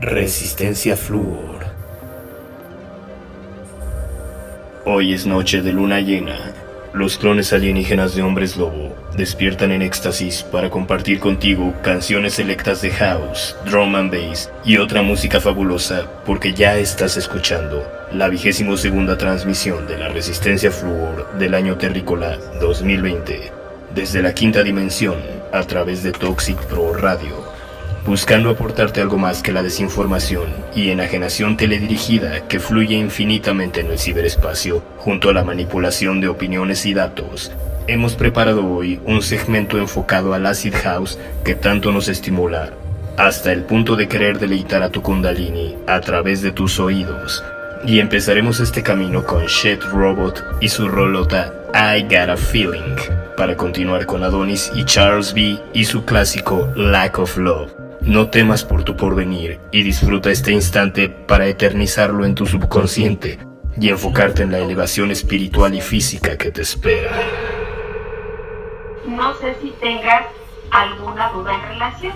Resistencia Flúor. Hoy es noche de luna llena. Los clones alienígenas de hombres lobo despiertan en éxtasis para compartir contigo canciones selectas de house, drum and bass y otra música fabulosa porque ya estás escuchando la vigésimo segunda transmisión de la Resistencia Fluor del año terrícola 2020 desde la quinta dimensión a través de Toxic Pro Radio buscando aportarte algo más que la desinformación y enajenación teledirigida que fluye infinitamente en el ciberespacio, junto a la manipulación de opiniones y datos. Hemos preparado hoy un segmento enfocado al acid house que tanto nos estimula, hasta el punto de querer deleitar a tu kundalini a través de tus oídos. Y empezaremos este camino con Shed Robot y su rolota I Got a Feeling, para continuar con Adonis y Charles B y su clásico Lack of Love. No temas por tu porvenir y disfruta este instante para eternizarlo en tu subconsciente y enfocarte en la elevación espiritual y física que te espera. No sé si tengas alguna duda en relación.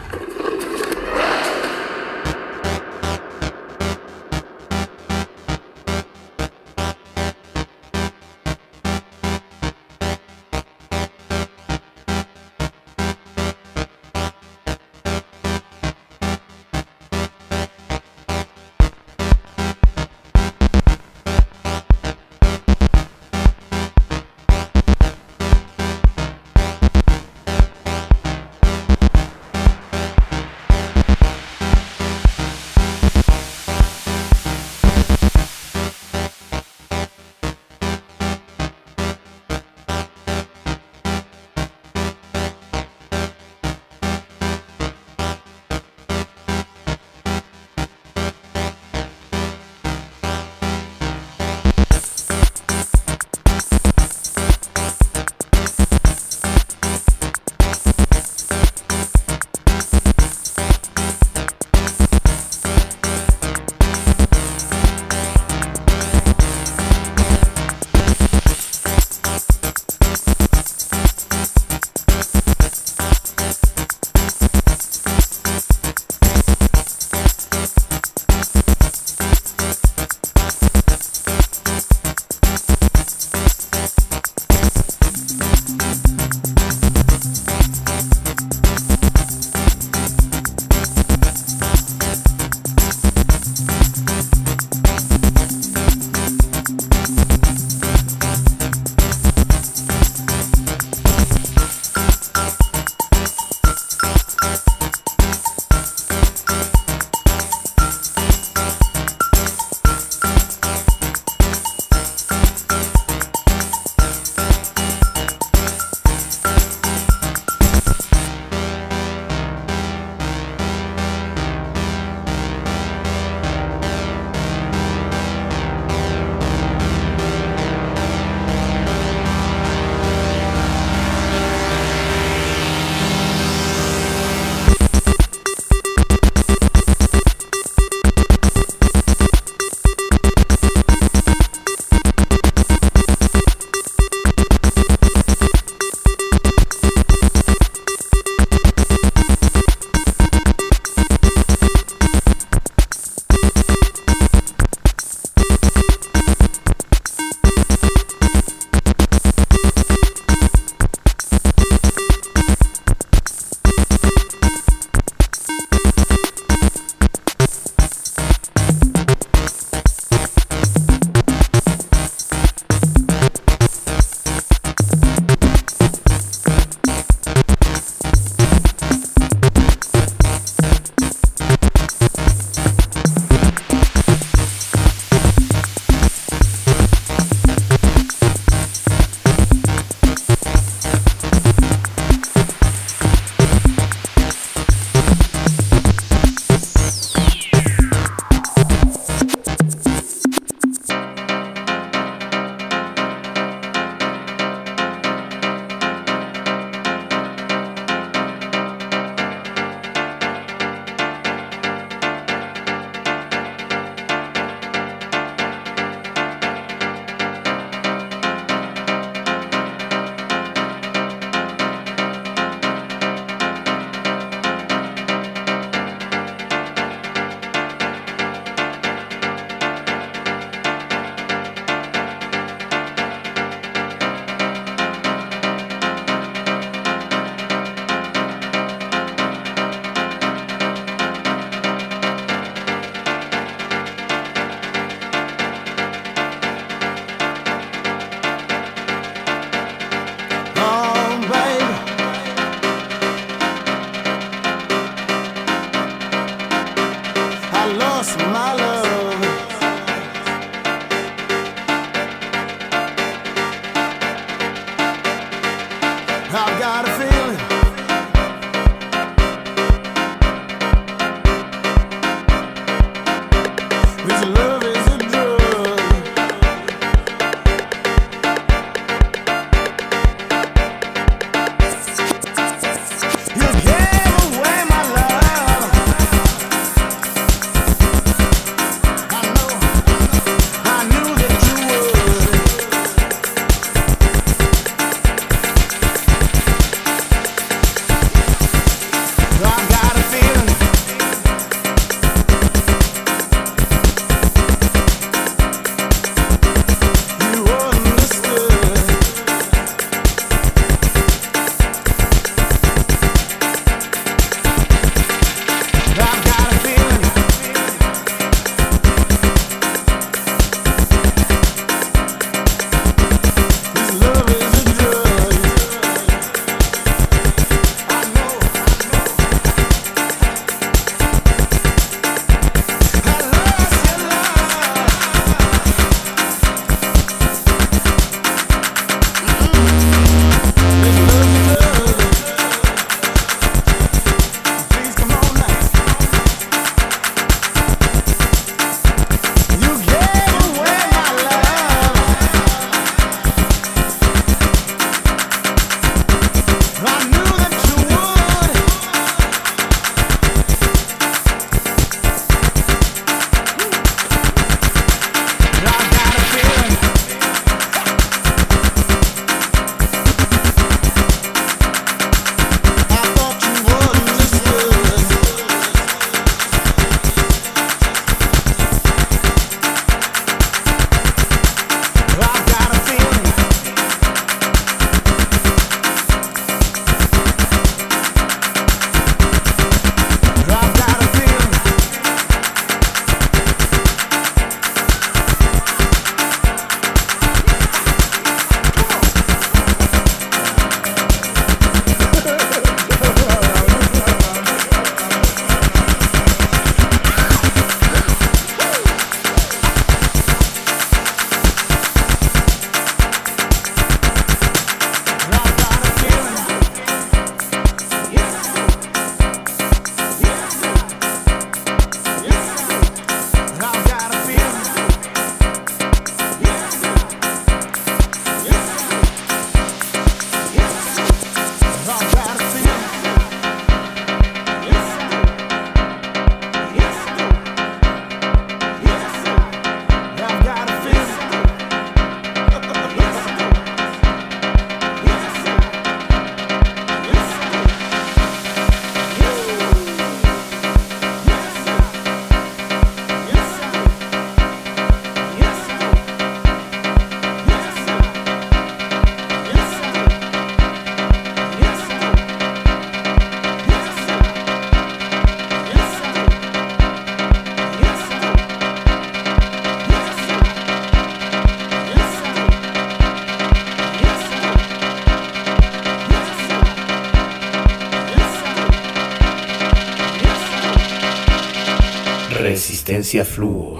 Resistencia Fluo.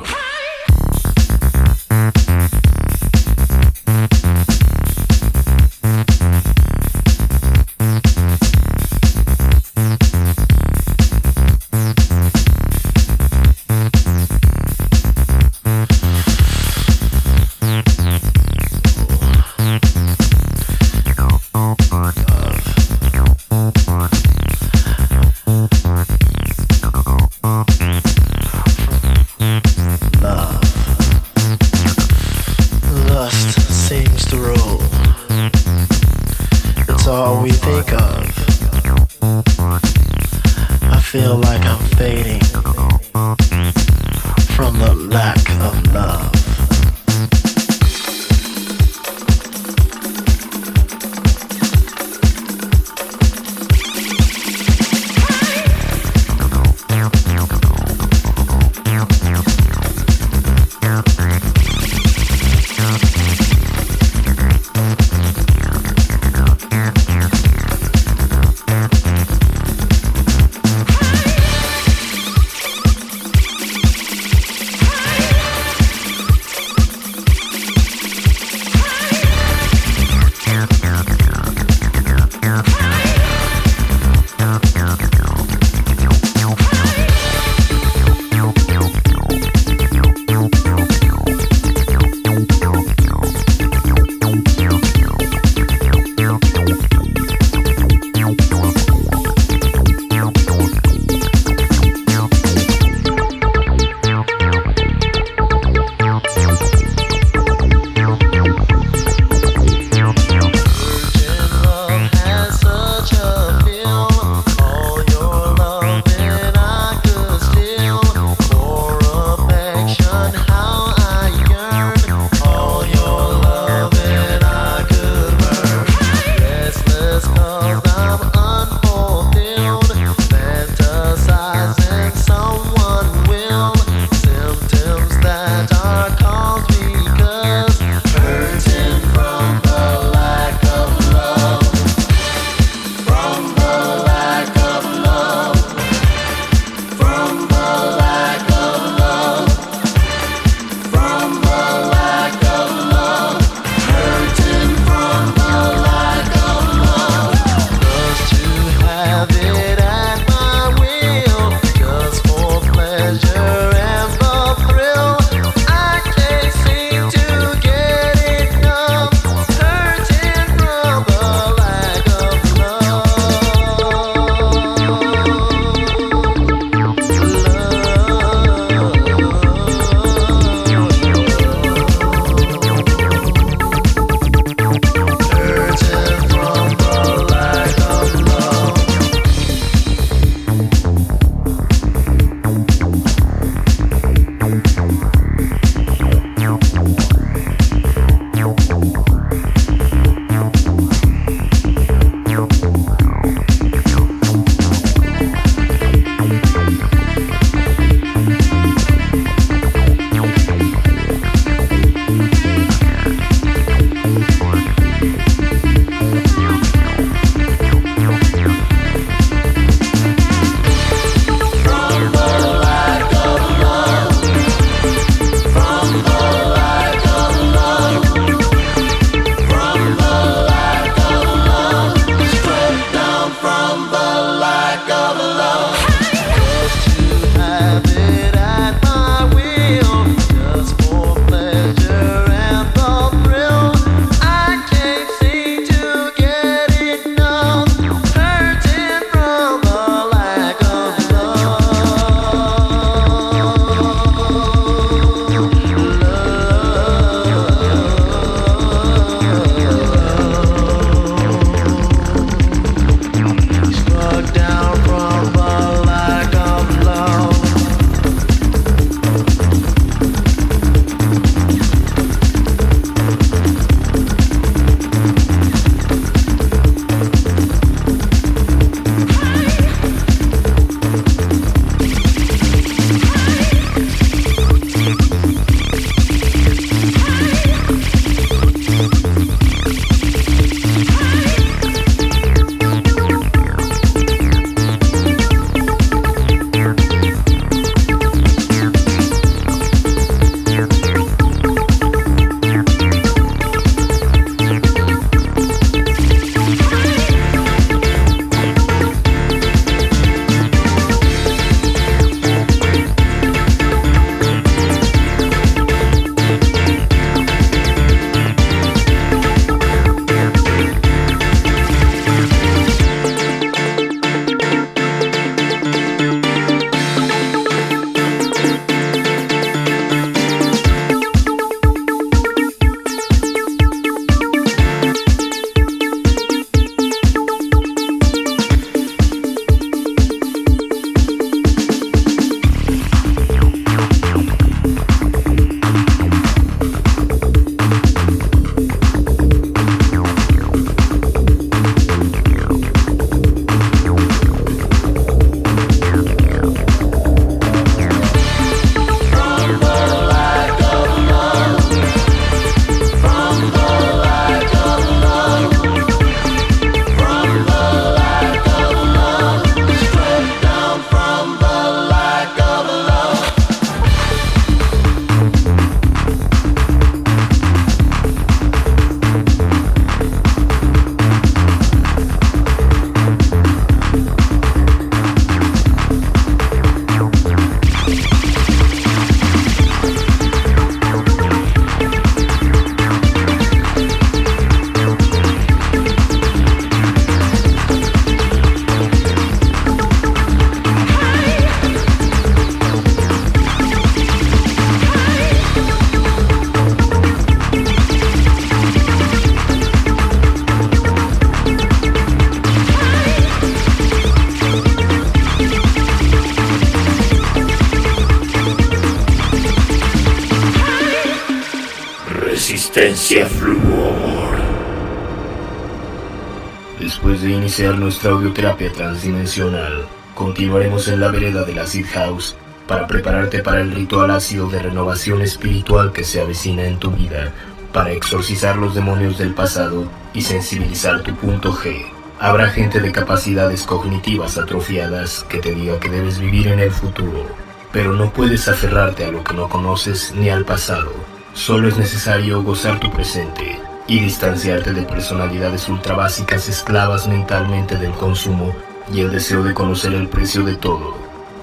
Nuestra audioterapia transdimensional, continuaremos en la vereda de la Seed House para prepararte para el ritual ácido de renovación espiritual que se avecina en tu vida, para exorcizar los demonios del pasado y sensibilizar tu punto G. Habrá gente de capacidades cognitivas atrofiadas que te diga que debes vivir en el futuro, pero no puedes aferrarte a lo que no conoces ni al pasado. Solo es necesario gozar tu presente y distanciarte de personalidades ultra básicas esclavas mentalmente del consumo y el deseo de conocer el precio de todo,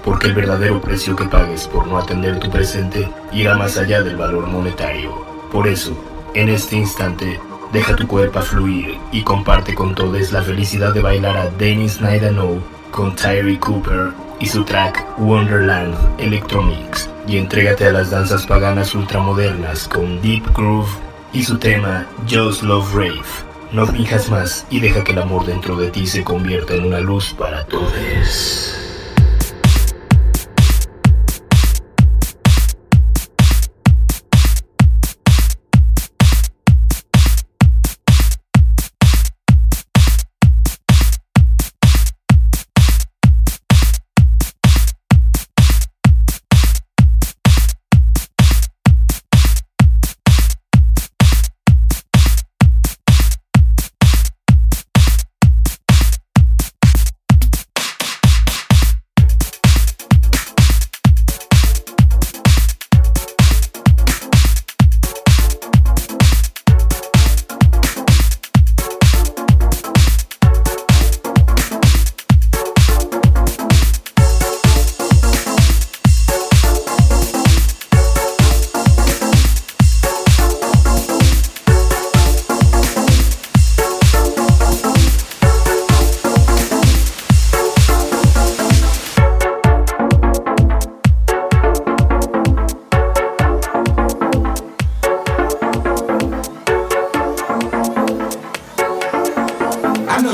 porque el verdadero precio que pagues por no atender tu presente irá más allá del valor monetario. Por eso, en este instante, deja tu cuerpo fluir y comparte con todos la felicidad de bailar a Dennis Naidano con Tyree Cooper y su track Wonderland Electromix y entrégate a las danzas paganas ultramodernas con Deep Groove y su tema Just Love Rave. No fijas más y deja que el amor dentro de ti se convierta en una luz para todos.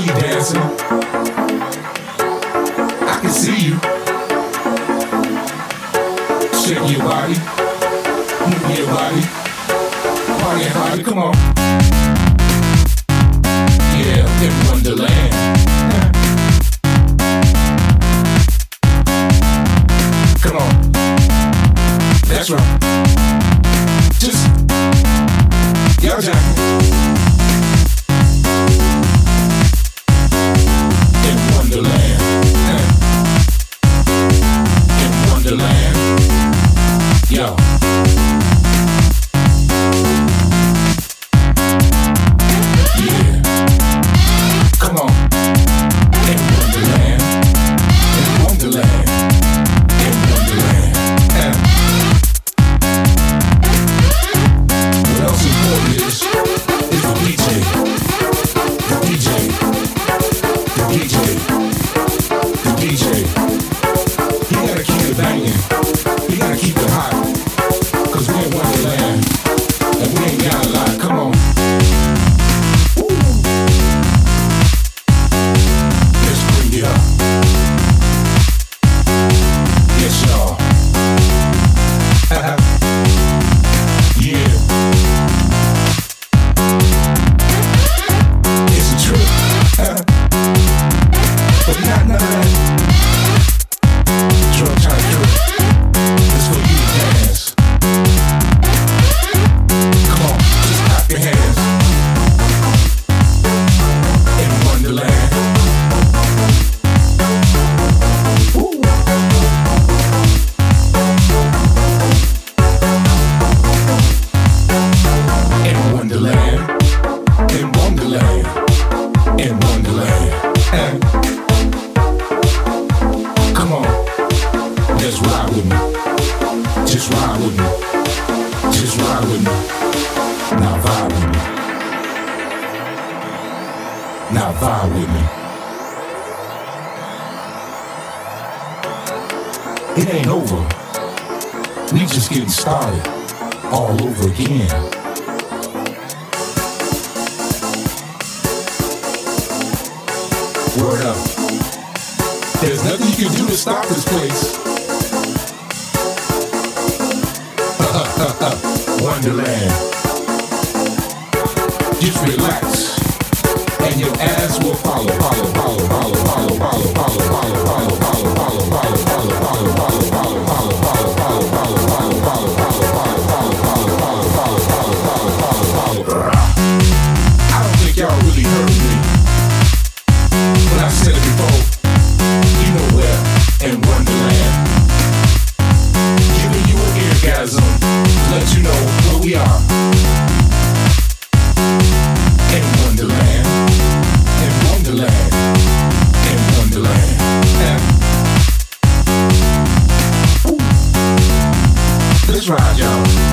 you dancing. I can see you. Your body, your body, party come on. Yeah, in Wonderland. Come on. That's right. It's right, y'all.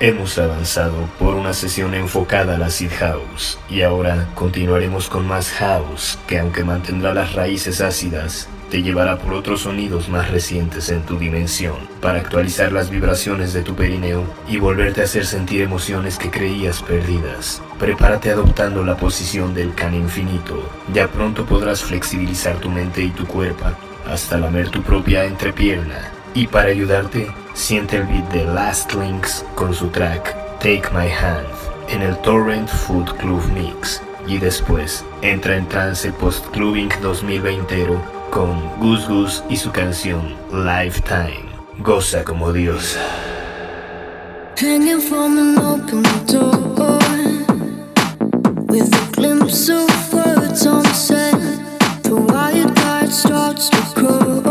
Hemos avanzado por una sesión enfocada a la Seed House y ahora continuaremos con más House que aunque mantendrá las raíces ácidas, te llevará por otros sonidos más recientes en tu dimensión para actualizar las vibraciones de tu perineo y volverte a hacer sentir emociones que creías perdidas. Prepárate adoptando la posición del can infinito. Ya pronto podrás flexibilizar tu mente y tu cuerpo hasta lamer tu propia entrepierna. Y para ayudarte, siente el beat de Last Links con su track Take My Hand en el Torrent Food Club Mix. Y después entra en trance post-clubbing 2020 con Gus Gus y su canción Lifetime. Goza como door with a glimpse of words unsaid. The wild card starts to grow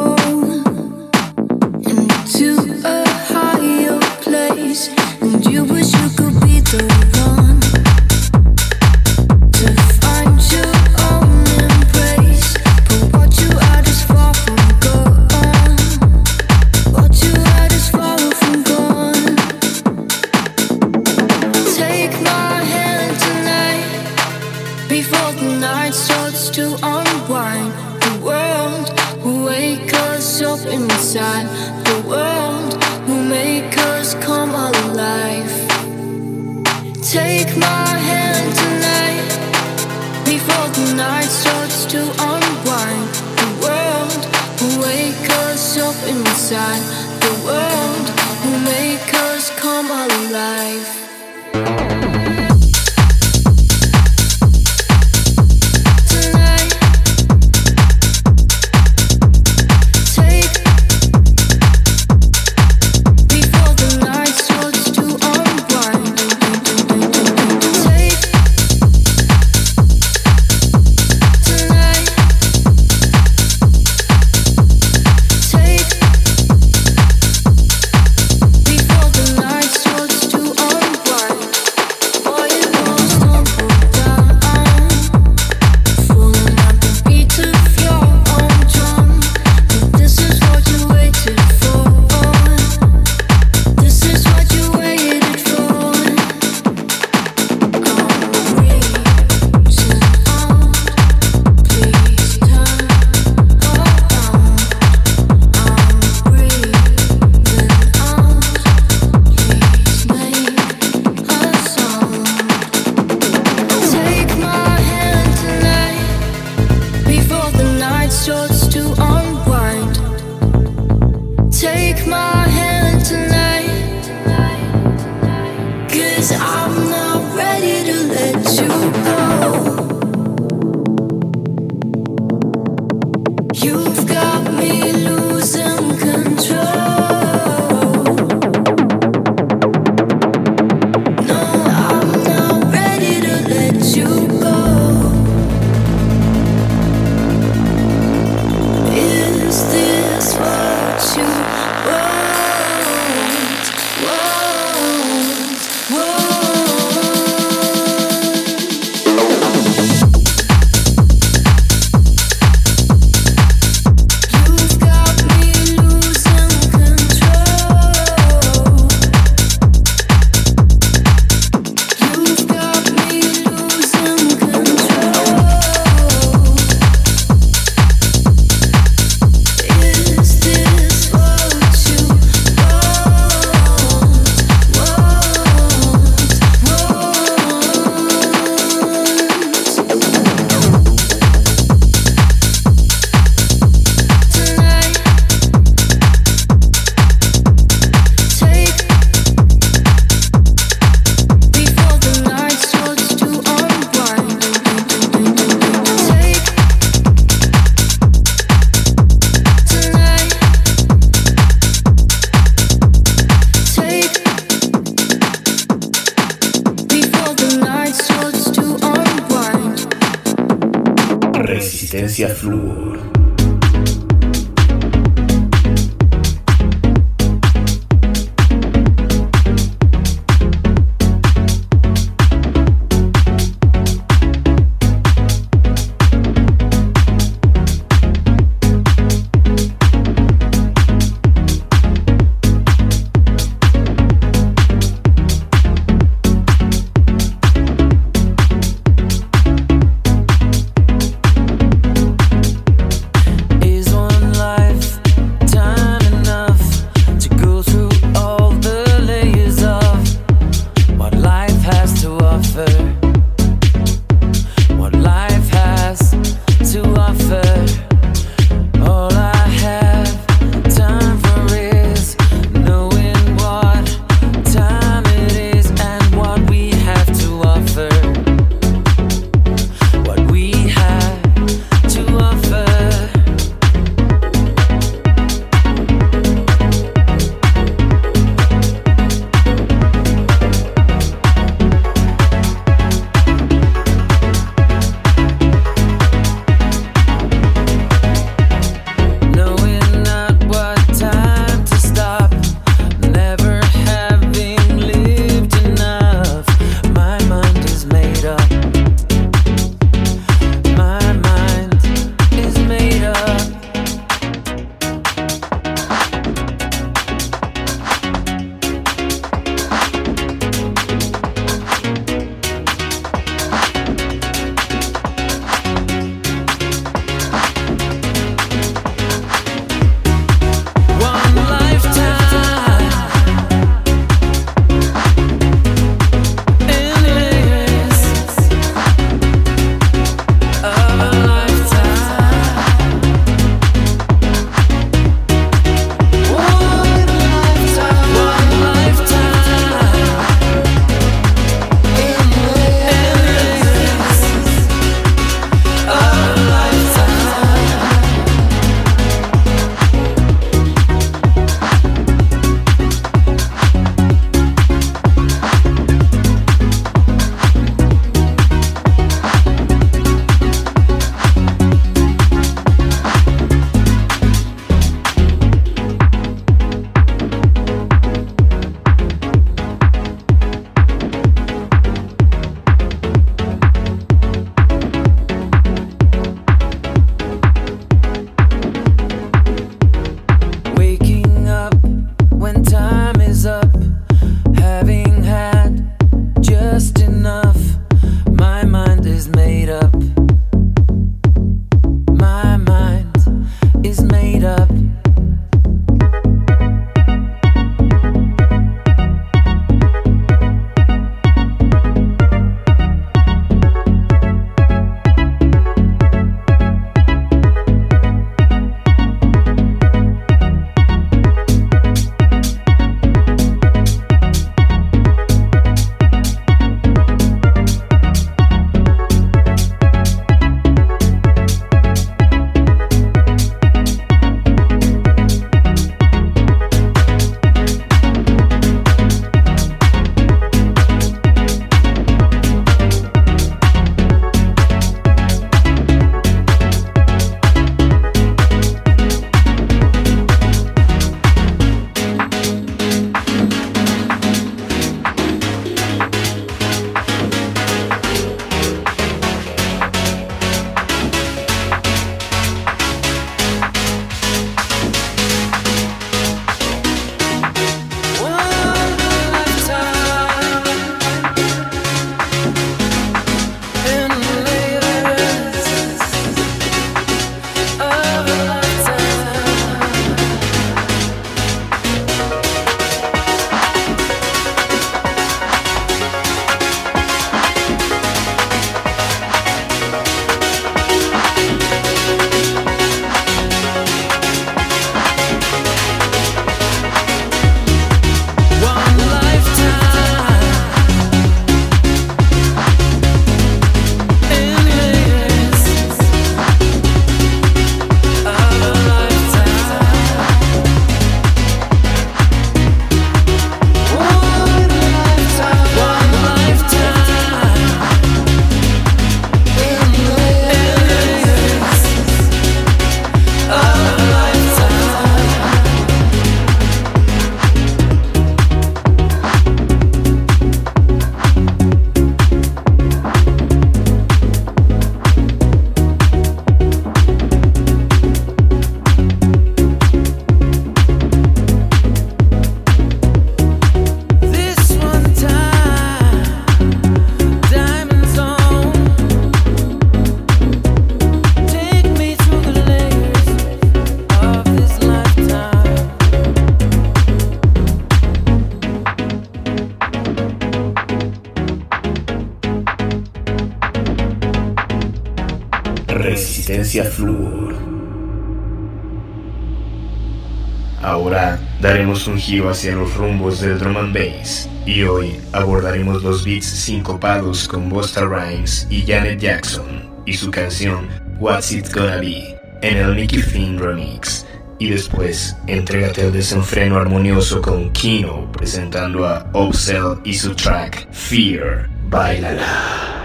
Ahora daremos un giro hacia los rumbos del drum and bass y hoy abordaremos los beats sincopados con Busta Rhymes y Janet Jackson y su canción What's It Gonna Be en el Nicky Finn Remix. Y después, entrégate al desenfreno armonioso con Kino presentando a Obsel y su track Fear. Bailala.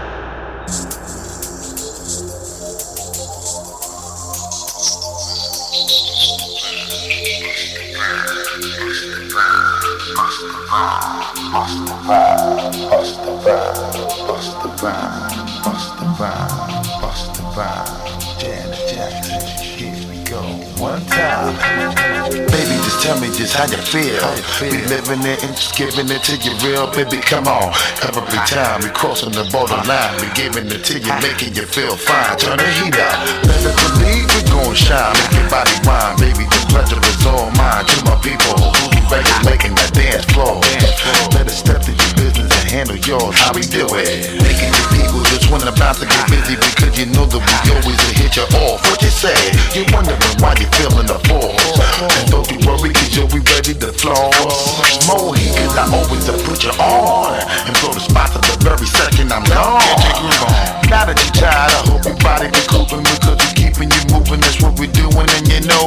tell me just how you feel. How you feel. Be living it and just giving it to you real, baby. Come on, every time we crossing the borderline, we giving it to you, making you feel fine. Turn the heat up, better believe we gon' shine. Make your body wine, baby. The pleasure is all mine. To my people faces making that dance floor. Let us step to your business and handle yours. How we do it? Making your people just when about to get busy because you know that we always hit you off. What you say? You wondering why you feeling the force. And don't you worry, cause you'll be ready to floss. More heat, cause I always put you on. And blow the spot for the very second I'm gone. Now that you're tired, I hope your body be coping because we're keeping you moving. That's what we're doing, and you know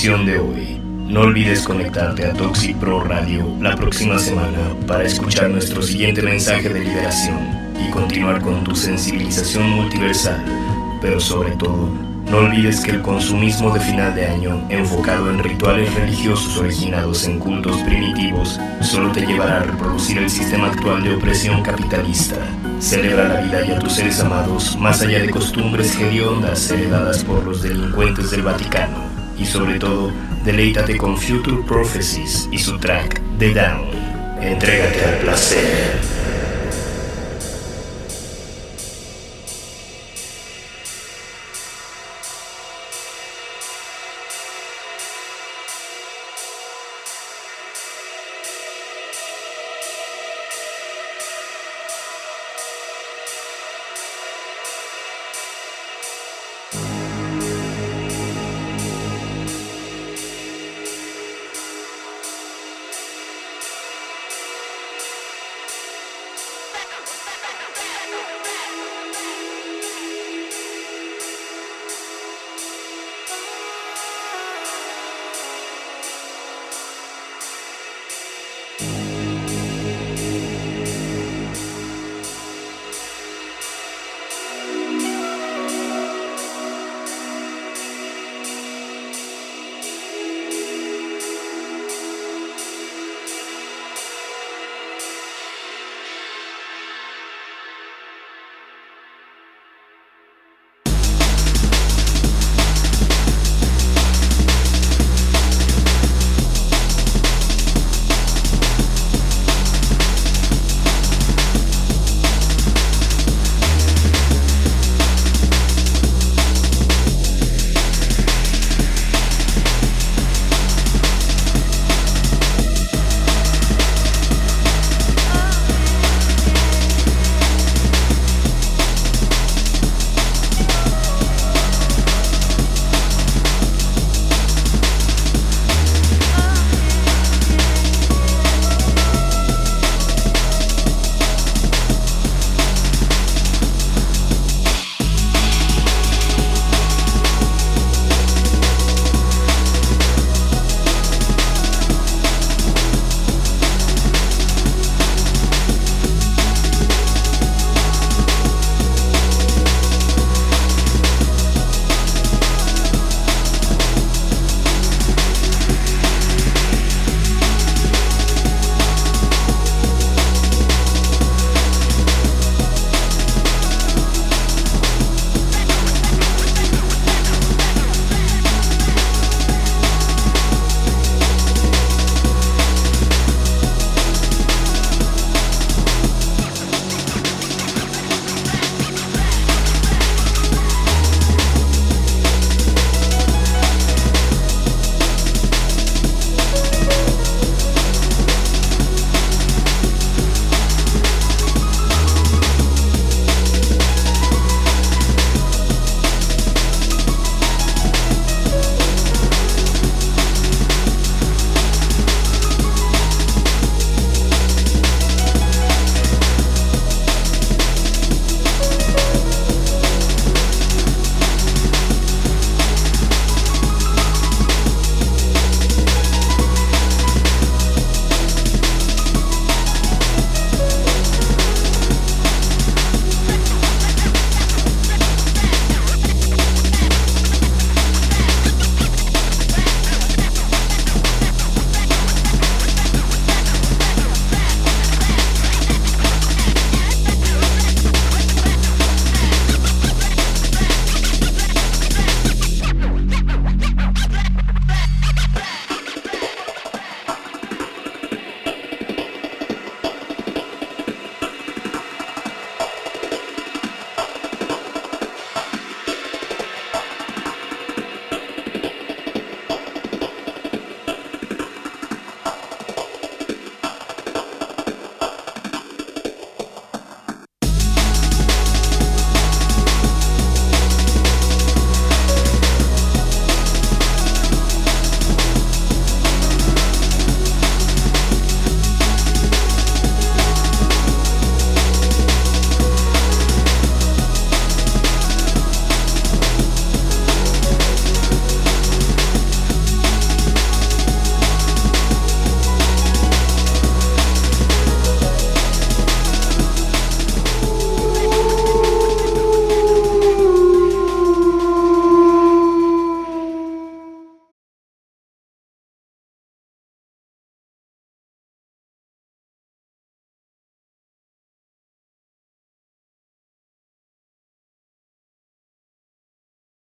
de hoy. No olvides conectarte a Toxic Pro Radio la próxima semana para escuchar nuestro siguiente mensaje de liberación y continuar con tu sensibilización multiversal. Pero sobre todo, no olvides que el consumismo de final de año, enfocado en rituales religiosos originados en cultos primitivos, solo te llevará a reproducir el sistema actual de opresión capitalista. Celebra la vida y a tus seres amados más allá de costumbres hediondas heredadas por los delincuentes del Vaticano. Y sobre todo, deleítate con Future Prophecies y su track The Down. Entrégate al placer.